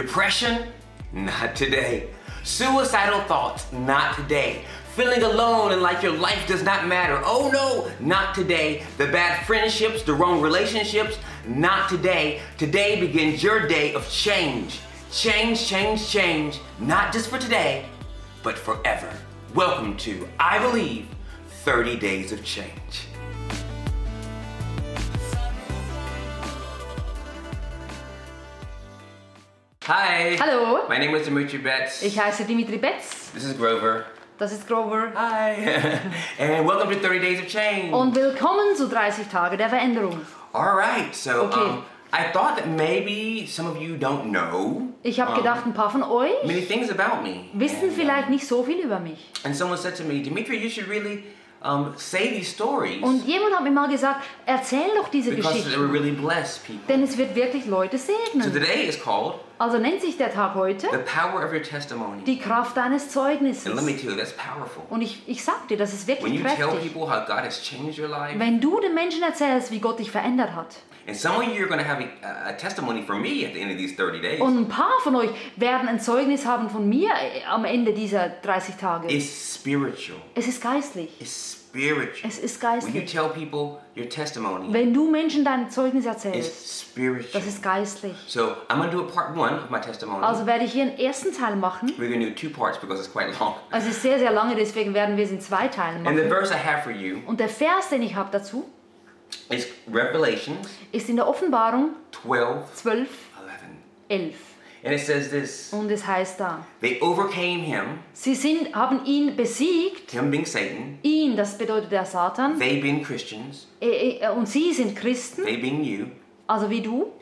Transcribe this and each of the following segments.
Depression? Not today. Suicidal thoughts? Not today. Feeling alone and like your life does not matter? Oh no, not today. The bad friendships, the wrong relationships? Not today. Today begins your day of change. Change, change, change. Not just for today, but forever. Welcome to, I believe, 30 Days of Change. Hi. Hallo, My name is Dimitri Betts. ich heiße Dimitri Betz. This is Grover. Das ist Grover. Hi. and welcome to 30 Days of Change. Und willkommen zu 30 Tage der Veränderung. All right. So Okay. um, I thought that maybe some of you don't know Ich habe gedacht, ein paar von euch many things about me. wissen And, vielleicht um, nicht so viel über mich. and someone said to me, Dimitri, you should really um, say these stories Und jemand hat mir mal gesagt, erzähl doch diese because they will Geschichten, really bless people. denn es wird wirklich Leute So segnen. today is called Also nennt sich der Tag heute the power of your testimony. die Kraft deines And let me Zeugnisses. tell you, that's powerful. Und ich, ich sag dir, das ist When wirklich you tell kräftig. people how God has changed your life, Wenn du den Menschen erzählst, wie Gott dich verändert hat. and some of you are going to have a, a testimony for me at the end of these 30 days. Und ein paar von euch werden ein Zeugnis haben von mir am Ende dieser 30 Tage. It's spiritual. Es ist geistlich. It's spiritual. Es ist When you geistlich. tell people your testimony, Wenn du Menschen dein Zeugnis erzählst, spiritual. das ist geistlich. So I'm to do a part one of my testimony. Also werde ich hier einen ersten Teil machen. We're to do two parts because it's quite long. Also es ist sehr, sehr lange, deswegen werden wir es in zwei Teilen And the machen. verse I have for you Und der Vers, den ich habe dazu, is ist in der Offenbarung 12, 12, 11. 11. And it says this Und es heißt da, They overcame him, sie sind, haben ihn besiegt, him being Satan, ihn, das bedeutet der Satan, they being Christians, und sie sind Christen, they being you. also wie du.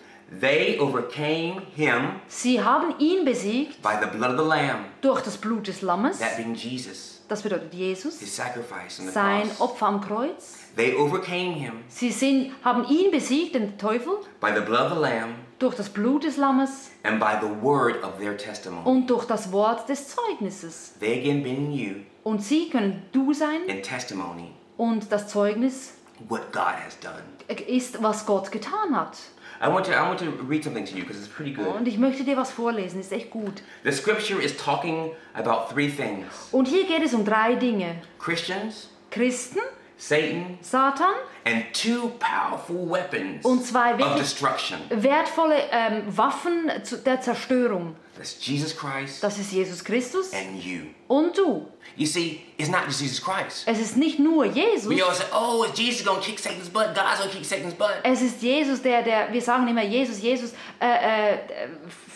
They overcame him Sie haben ihn besiegt by the blood of the Lamb, durch das Blut des Lammes, that being Jesus, das bedeutet Jesus, his sacrifice on the sein cross. Opfer am Kreuz. They overcame him Sie sind, haben ihn besiegt, den Teufel, by the blood of the Lamb durch das Blut des Lammes and by the word of their testimony. und durch das Wort des Zeugnisses. They again being you Und sie können du sein in testimony und das Zeugnis what God has done. ist, was Gott getan hat. I want to I want to read something to you because it's pretty good. Und ich möchte dir was vorlesen, ist echt gut. The scripture is talking about three things: Und hier geht es um drei Dinge. Christians, Christen, Satan, Satan and two powerful weapons und zwei of destruction. wertvolle ähm, Waffen zu- der Zerstörung. That's Jesus Christ Das ist Jesus Christus and you. und du. You see, it's not just Jesus Christ. Es ist nicht nur Jesus. We all say, "Oh, is Jesus gonna kick Satan's butt? God's gonna kick Satan's butt." Es ist Jesus, der, der, wir sagen immer Jesus, Jesus äh, äh,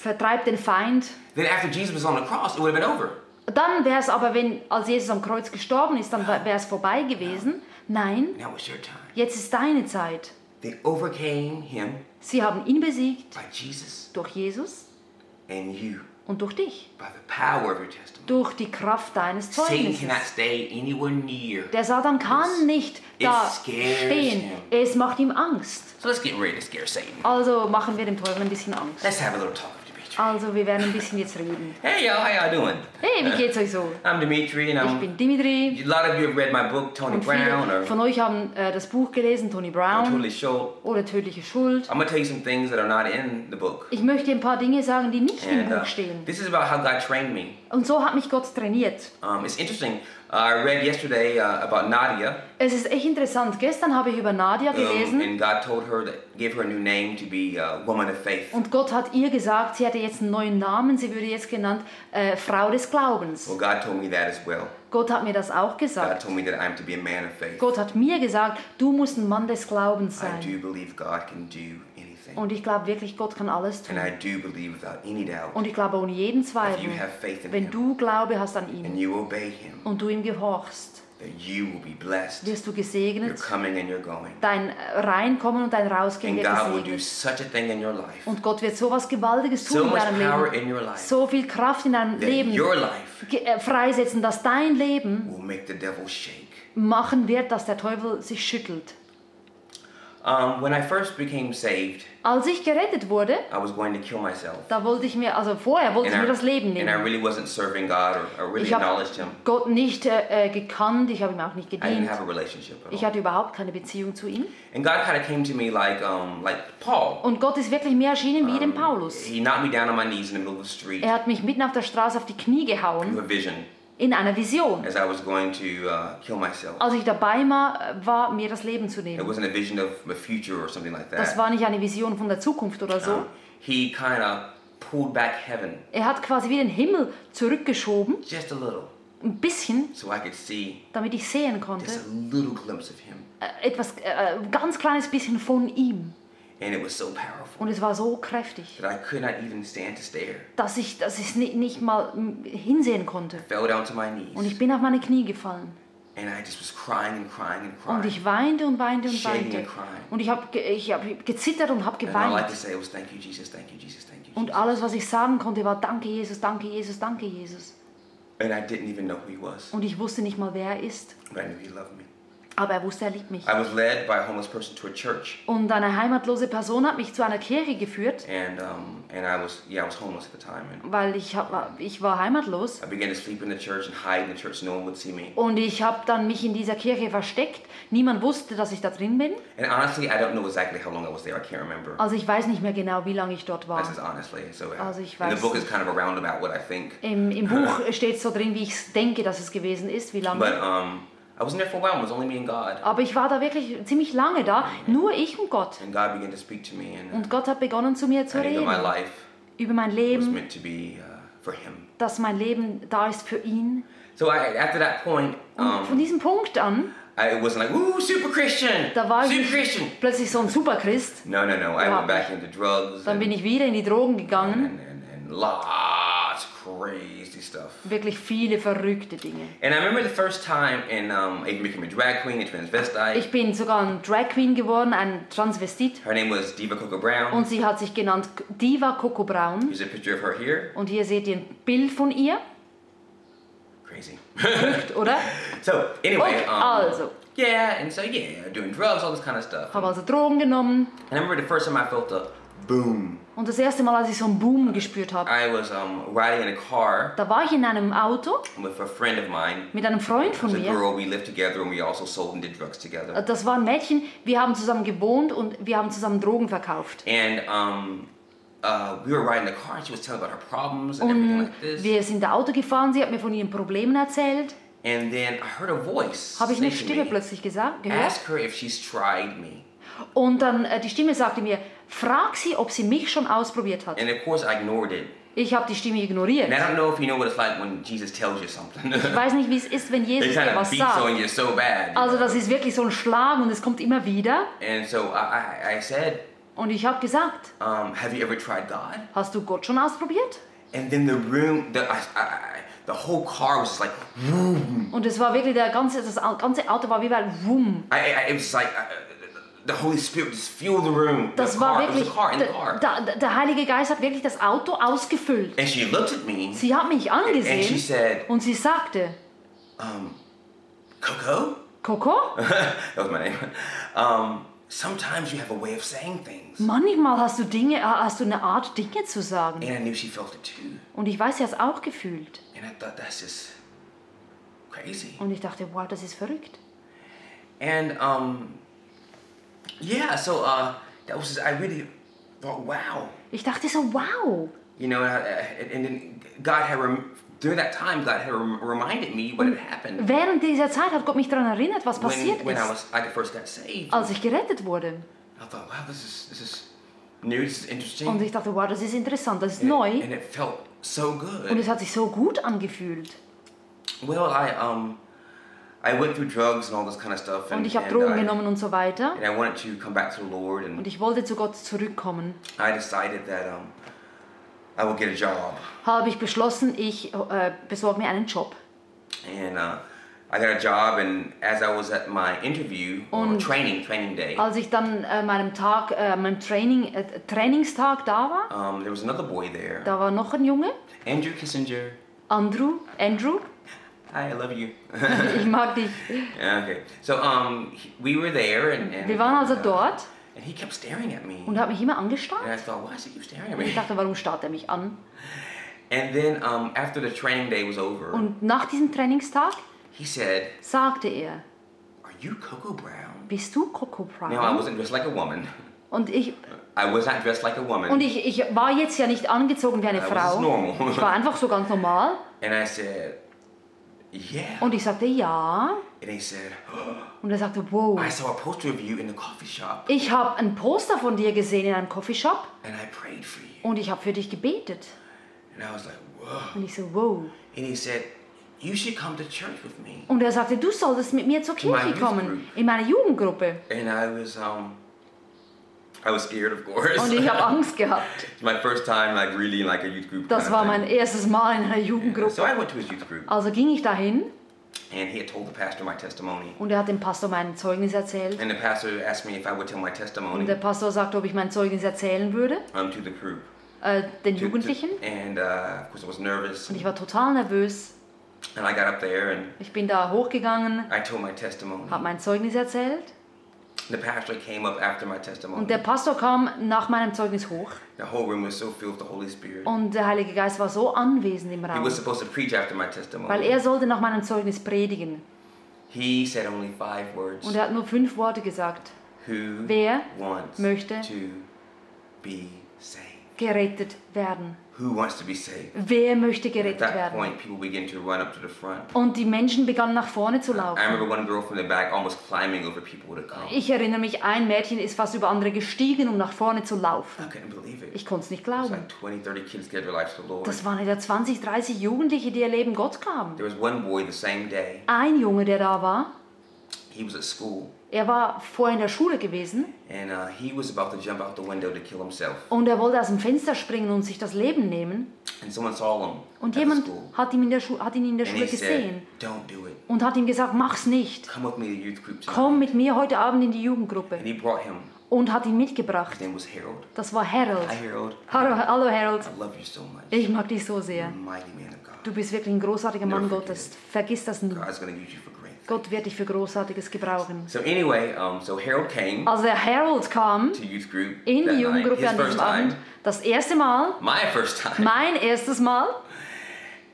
vertreibt den Feind. Then after Jesus was on the cross, it would have been over. Dann wäre es aber, wenn als Jesus am Kreuz gestorben ist, dann wäre es vorbei gewesen. Nein, Now it's your time. jetzt ist deine Zeit. They overcame him Sie haben ihn besiegt by Jesus durch Jesus and you und durch dich, by the power of your testimony. durch die Kraft deines Satan Zeugnisses. cannot stay anywhere near. Der Satan kann nicht da stehen. him. Es macht ihm Angst. So let's get ready to scare Satan. Also machen wir dem Teufel ein bisschen Angst. Let's have a little talk. Also wir werden ein bisschen jetzt reden. Hey y'all, how y'all doing? Hey, wie geht's euch so? I'm Dimitri, and Ich I'm. bin Dimitri. A lot of you have read my book, Tony Und Brown, viele or von euch haben äh, das Buch gelesen, Tony I'm Brown Totally Schultz. oder Tödliche Schuld. I'm gonna tell you some things that are not in the book. Ich möchte ein paar Dinge sagen, die nicht im And uh, Buch stehen. this is about how God trained me. Und so hat mich Gott trainiert. Um, it's interesting. Uh, I read yesterday uh, about Nadia, Es ist echt interessant. Gestern habe ich über Nadia um, gelesen and God told her that gave her a new name to be a woman of faith. und Gott hat ihr gesagt, sie hätte jetzt einen neuen Namen. Sie würde jetzt genannt äh, Frau des Glaubens. Well, God told me that as well. Gott hat mir das auch God gesagt. told me that I'm to be a man of faith. Gott hat mir gesagt, du musst ein Mann des Glaubens I sein. do believe God can do anything, Und ich glaube wirklich, Gott kann alles and tun. I do believe without any doubt. Und ich glaube ohne jeden If Zweifel, you have faith in wenn Him du Glaube hast an and ihn you obey Him, und du ihm gehorchst, that you will be blessed. wirst du You're gesegnet. coming and you're going. Dein Reinkommen und dein Rausgehen And wird God will do gesegnet. such a thing in your life, Und Gott wird so was Gewaltiges so tun in much deinem Leben. in your life, So viel Kraft in deinem Leben your life äh, freisetzen, dass dein Leben will make the devil shake. machen wird, dass der Teufel sich schüttelt. Um, when I first became saved, Als ich gerettet wurde, I was going to kill myself. da wollte ich mir, also vorher wollte ich And mir das Leben I, and I nehmen. really wasn't serving God or, or really Ich habe. Gott nicht äh, gekannt, ich habe ihm auch nicht I didn't gedient. have a relationship at Ich hatte überhaupt keine Beziehung zu ihm. And God kind of came to me like, um, like Paul. Und Gott ist wirklich mir erschienen wie dem Paulus. He knocked me down on my knees in the middle of the street Er hat mich mitten auf der Straße auf die Knie with gehauen a vision in einer Vision. as I was going to uh, kill myself. Als ich dabei war, war, mir das Leben zu It nehmen. wasn't a vision of the future or something like Das war nicht eine Vision von der Zukunft oder so. Um, he kind of pulled back heaven Er hat quasi wie den Himmel zurückgeschoben, just a little ein bisschen, so I could see damit ich sehen konnte. just a little glimpse of Him. Äh, Etwas, äh, ganz kleines bisschen von ihm. And it was so powerful Und es war so kräftig, that I could not even stand to stare. dass ich, dass ich es ni- nicht mal mm, hinsehen konnte. Fell down to my Und ich knees bin auf meine Knie gefallen. and I just was crying and crying and Und crying. ich weinte und weinte und Shaking weinte. and crying. Und ich habe ich hab gezittert und habe I geweint. Und alles, was ich sagen konnte, war Danke, Jesus, danke, Jesus, danke, Jesus. And I didn't even know who He was, Und ich wusste nicht mal, wer er ist. but I knew He loved me. Aber er wusste, er liebt mich. I was led by a homeless person to a church, Und eine heimatlose Person hat mich zu einer Kirche geführt, and um, and I was yeah I was homeless at the time, and weil ich, hab, ich war heimatlos. I began to sleep in the church and hide in the church. No one would see me. Und ich habe dann mich in dieser Kirche versteckt. Niemand wusste, dass ich da drin bin. And honestly, I don't know exactly how long I was there. I can't remember. Also ich weiß nicht mehr genau, wie lange ich dort war. This is honestly so. Also ich and the weiß book is kind of a roundabout what I think, Im, im Buch steht so drin, wie ich denke, dass es gewesen ist, wie but lange. um, I wasn't there for a while. It was only me and God, Aber ich war da wirklich ziemlich lange da, nur ich und Gott. and God began to speak to me, and Und Gott hat begonnen zu mir zu I knew that my reden life über mein was Leben, meant to be uh, for Him. dass mein Leben da ist für ihn. So I, after that point, Und von um, diesem Punkt an, I wasn't like, "Ooh, super Christian, da war ich super nicht Christian." plötzlich so ein Superchrist. No, no, no. I went back into drugs Dann and, bin ich wieder in die Drogen gegangen. and, and, and lots of crazy stuff. Wirklich viele verrückte Dinge. And I remember the first time in um, I became a drag queen, a transvestite. Ich bin sogar ein Drag Queen geworden, ein Transvestit. Her name was Diva Coco Brown. Und sie hat sich genannt Diva Coco Braun. Here's a picture of her here. Und hier seht ihr ein Bild von ihr. Crazy. Verrückt, oder? so anyway, Okay, um, also. yeah, and so yeah, doing drugs, all this kind of stuff. Habe also Drogen genommen. And I remember the first time I felt a boom. Und das erste Mal, als ich so einen Boom gespürt habe, I was um, riding in a car da war ich in einem Auto with a friend of mine. mit einem Freund von a mir. girl. We lived together, and we also sold and did drugs together. Das war ein Mädchen. Wir haben zusammen gewohnt und wir haben zusammen Drogen verkauft. And um, uh, we were riding the car, and she was telling about her problems and everything Und like this. wir sind da Auto gefahren. Sie hat mir von ihren Problemen erzählt. And then I heard a voice Habe ich eine Stimme me, plötzlich gesagt, gehört. Ask her if she's tried me. Und dann äh, die Stimme sagte mir, frag sie, ob sie mich schon ausprobiert hat. And of course, I ignored it. Ich habe die Stimme ignoriert. And I don't know if you know what it's like when Jesus tells you something. Ich weiß nicht, wie es ist, wenn Jesus dir was beats on sagt. you so bad. Also das ist wirklich so ein Schlag und es kommt immer wieder. And so I, I, I said, Und ich habe gesagt, um, Have you ever tried God? hast du Gott schon ausprobiert? And then the room, the, I, I, I- the whole car was like, Und es war wirklich, der ganze, das ganze Auto war wie bei Wum. I, I, it was like, uh, the Holy Spirit just filled the room. Das the war car, wirklich, car the der, car. der, der Heilige Geist hat wirklich das Auto ausgefüllt. And she looked at me Sie hat mich and she angesehen said, und sie sagte, um, Coco? Coco, that was my name. Um, sometimes you have a way of saying things. manchmal hast du Dinge, äh, hast du eine Art Dinge zu sagen. And I knew she felt it too. Und ich weiß, sie hat es auch gefühlt. And I thought, that's just crazy. Und ich dachte, wow, das ist verrückt. And um, yeah, so uh, that was just, I really thought, wow, Ich dachte so, wow. you know, and, and then God had rem- during that time God had rem- reminded me what had happened Während dieser Zeit hat Gott mich daran erinnert, was passiert when, when I was I first got saved. als ich gerettet wurde. I thought, wow, this is this is new, this is interesting, Und ich dachte, wow, das ist interessant, das ist and, neu. it, and it felt so Und good. es hat sich so gut angefühlt. Well, I um, I went through drugs and all this kind of stuff, and, Und ich habe Drogen I, genommen und so weiter. and I wanted to come back to the Lord, and Und ich wollte zu Gott zurückkommen. I decided that um, I would get a job. Habe ich beschlossen, ich äh, besorge mir einen Job. and uh, I got a job. And as I was at my interview or Und- training training day, Als ich dann äh, meinem Tag, äh, meinem Training, äh, Trainingstag da war, um, there was another boy there, da war noch ein Junge, Andrew Kissinger. Andrew, Andrew. Hi, I love you. Ich mag dich. yeah, okay. So um, we were there, and, and Wir waren also uh, dort and he kept staring at me, und er hat mich immer angestarrt. and I thought, why does he keep staring at Und ich me? dachte, warum starrt er mich an? And then um, after the training day was over, Und nach diesem Trainingstag he said, sagte er, "Are you Coco Brown?" bist du Coco Now I Brown? wasn't dressed like a woman. Und ich, I was not dressed like a woman. und ich, ich war jetzt ja nicht angezogen wie eine I was Frau. normal. Ich war einfach so ganz normal. And I said, "Yeah." Und ich sagte, ja. And he said, Und er sagte, wow. "I saw a poster of you in the coffee shop, Ich habe ein Poster von dir gesehen in einem Coffeeshop and I prayed for you." und ich habe für dich gebetet. And I was like, "Whoa." Und ich so, wow. And he said, "You should come to church with me." Und er sagte, du solltest mit mir zur Kirche kommen, in meine Jugendgruppe. And I was, um, I was scared, of course. Und ich habe Angst gehabt. It's my first time, like really in like a youth group. Das war mein erstes Mal in einer Jugendgruppe. So I went to his youth group, Also ging ich dahin and he had told the pastor my testimony. und er hat dem Pastor mein Zeugnis erzählt. And the pastor asked me if I would tell my testimony Und der Pastor sagte, ob ich mein Zeugnis erzählen würde, um, to the group. äh, den To- to- Jugendlichen. and uh, of course, I was nervous. Und ich war total nervös. And I got up there and Ich bin da hochgegangen, I told my testimony. habe mein Zeugnis erzählt. The pastor came up after my testimony. Und der Pastor kam nach meinem Zeugnis hoch. The whole room was so filled with the Holy Spirit. Und der Heilige Geist war so anwesend im He Raum. was supposed to preach after my Weil testimony. er sollte nach meinem Zeugnis predigen. He said only five words. Und er hat nur fünf Worte gesagt. Who Wer wants möchte to be saved? Gerettet werden? Who wants to be saved? Wer möchte At gerettet that werden? point, people began to run up to the front. Und die Menschen begannen nach vorne zu I remember laufen. one girl from the back almost climbing over people to come. Ich erinnere mich, ein Mädchen ist fast über andere gestiegen, um nach vorne zu laufen. I couldn't believe it. Ich konnte es nicht glauben. like 20, 30 kids gave their lives to the Lord. Das waren etwa 20, 30 Jugendliche, die ihr Leben Gott gaben. There was one boy the same day. Ein Junge, der da war, He was at school er war vorher in der Schule gewesen and uh, und er wollte aus dem Fenster springen und sich das Leben nehmen. And someone saw him Und jemand hat ihn in der, Schu hat ihn in der Schule he said, gesehen Don't do und hat ihm gesagt, mach's nicht. Come with me to the youth group tonight. Komm mit mir heute Abend in die Jugendgruppe. And he brought him. Und hat ihn mitgebracht. His name was Harold. Das war Harold. Hi, Harold. Hallo, hallo Harold. I love you so much. Ich mag dich so sehr. Du bist wirklich ein großartiger Mann Never Gottes. Vergiss das nie. Gott wird dich für Großartiges gebrauchen. So anyway, um, so Harold came Also der Harold kam to youth group in die. Jugendgruppe an diesem Abend. Das erste Mal, my first time. mein erstes Mal.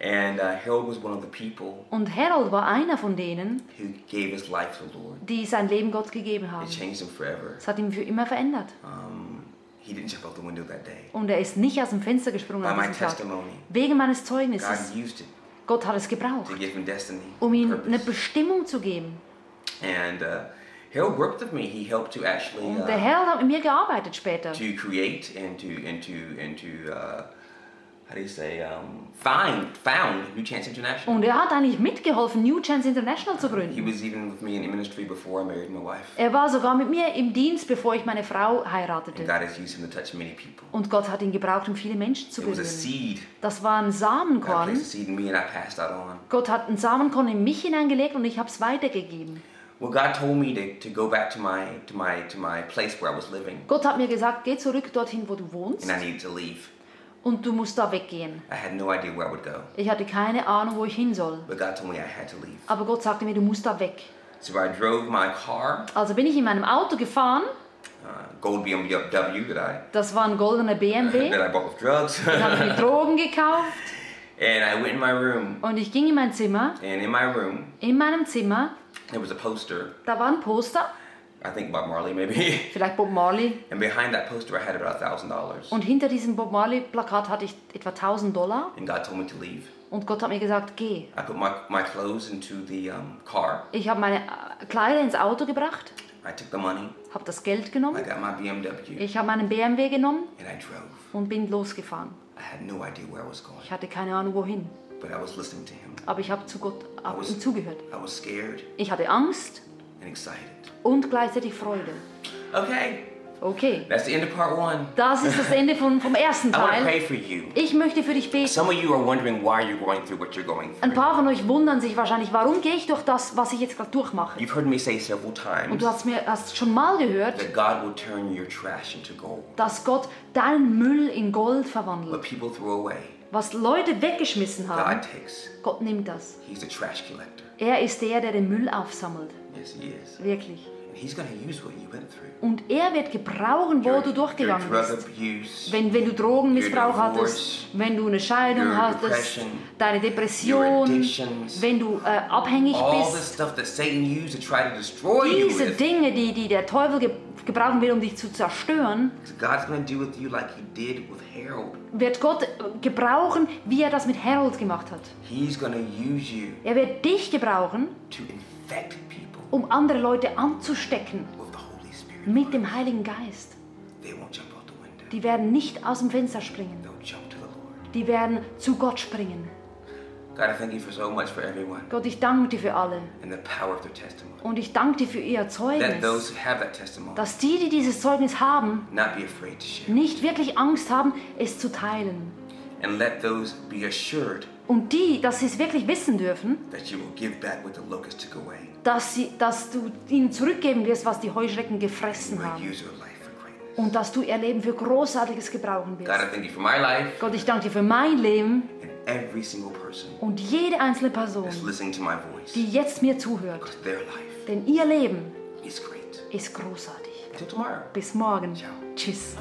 And uh, Harold was one of the people Und Harold war einer von denen, who gave his life to the Lord. die sein Leben Gott gegeben haben. It changed him forever. Es hat ihn für immer verändert. Um, he didn't jump out the window that day. Und er ist nicht aus dem Fenster gesprungen By an my diesem Tag. testimony, Wegen meines God Zeugnisses. used it Gott hat es gebraucht, um ihm eine Bestimmung zu geben. And uh, Harold worked with me. He helped to actually Und der uh, Harold hat mit mir gearbeitet später. to create and to and to and to uh, how do you say um, find found New Chance International. Und er hat eigentlich mitgeholfen, New Chance International zu He gründen. was even with me in ministry before I married my wife. Er war sogar mit mir im Dienst, bevor ich meine Frau And heiratete. God has used him to touch many people. Und Gott hat ihn gebraucht, um viele Menschen zu It was a berühren. seed. Das war ein God Samenkorn. placed a seed in me and I passed that on. Gott hat ein Samenkorn in mich hineingelegt und ich habe es weitergegeben. Well, God told me to, to go back to my to my to my place where I was living, Gott hat mir gesagt, geh zurück dorthin, wo du wohnst and I needed to leave. Und du musst da weggehen. I had no idea where I would go, Ich hatte keine Ahnung, wo ich hin soll. but God told me I had to leave. Aber Gott sagte mir, du musst da weg. So I drove my car, Also bin ich in meinem Auto gefahren. uh, gold BMW that I Das war ein goldener BMW. that I bought with drugs, Den habe ich mit Drogen gekauft. and I went in my room. Und ich ging in mein Zimmer. And in my room, In meinem Zimmer, there was a poster. da war ein Poster. I think Bob Marley, maybe. Vielleicht Bob Marley. and behind that poster, I had about a thousand dollars. Und hinter diesem Bob Marley Plakat hatte ich etwa 1000 Dollar. And God told me to leave. Und Gott hat mir gesagt, geh. I put my, my clothes into the um, car. Ich habe meine äh, Kleider ins Auto gebracht, I took the money. habe das Geld I genommen. got my BMW, Ich habe meinen BMW genommen and I drove. und bin losgefahren. I had no idea where I was going, Ich hatte keine Ahnung wohin, but I was listening to Him. aber ich habe zu Gott I ab was, ihm zugehört. I was scared Ich hatte Angst and excited. und gleichzeitig Freude. Okay, Okay. That's the end of part one. Das ist das Ende von, vom ersten I Teil. pray for you. Ich möchte für dich beten. Some of you are wondering why you're going through what you're going Ein through. paar von euch wundern sich wahrscheinlich, warum gehe ich durch das, was ich jetzt gerade durchmache. You've heard me say several Und times du hast mir hast schon mal gehört, that God will turn your trash into gold. dass Gott deinen Müll in Gold verwandelt. What people throw away, Was Leute weggeschmissen haben, God takes. Gott nimmt das. He's the trash collector. Er ist der, der den Müll aufsammelt. Yes, He is. Wirklich. He's to use what you went through. Und er wird gebrauchen, wo Your- du durchgegangen bist. abuse, Wenn, wenn du Drogenmissbrauch Your hattest, divorce, wenn du eine Scheidung hattest, deine Depression, wenn du äh, abhängig bist. Diese. Dinge, die, die der Teufel ge gebrauchen will, um dich zu zerstören, like wird Gott äh, gebrauchen, wie er das mit Harold gemacht hat. He's going to use you Er wird dich gebrauchen, to infect people um andere Leute anzustecken mit dem Heiligen Geist. Die werden nicht aus dem Fenster springen. Die werden zu Gott springen. God, I thank you for so much for everyone Gott, ich danke dir für alle. Und ich danke dir für ihr Zeugnis. those who have that testimony Dass die, die dieses Zeugnis haben, nicht wirklich Angst haben, es zu teilen. And let those be assured Und die, dass sie es wirklich wissen dürfen, dass, sie, dass du ihnen zurückgeben wirst, was die Heuschrecken gefressen haben. Und dass du ihr Leben für Großartiges gebrauchen God, wirst. I thank you for my life Gott, ich danke dir für mein Leben and every single person und jede einzelne Person, that's listening to my voice. die jetzt mir zuhört. Because their life Denn ihr Leben is great. ist großartig. Until tomorrow. Bis morgen. Ciao. Tschüss.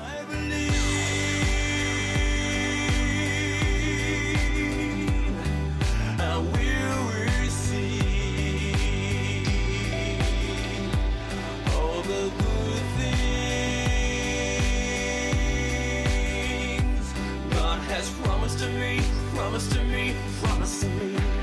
Things God has promised to me, promised to me, promised to me.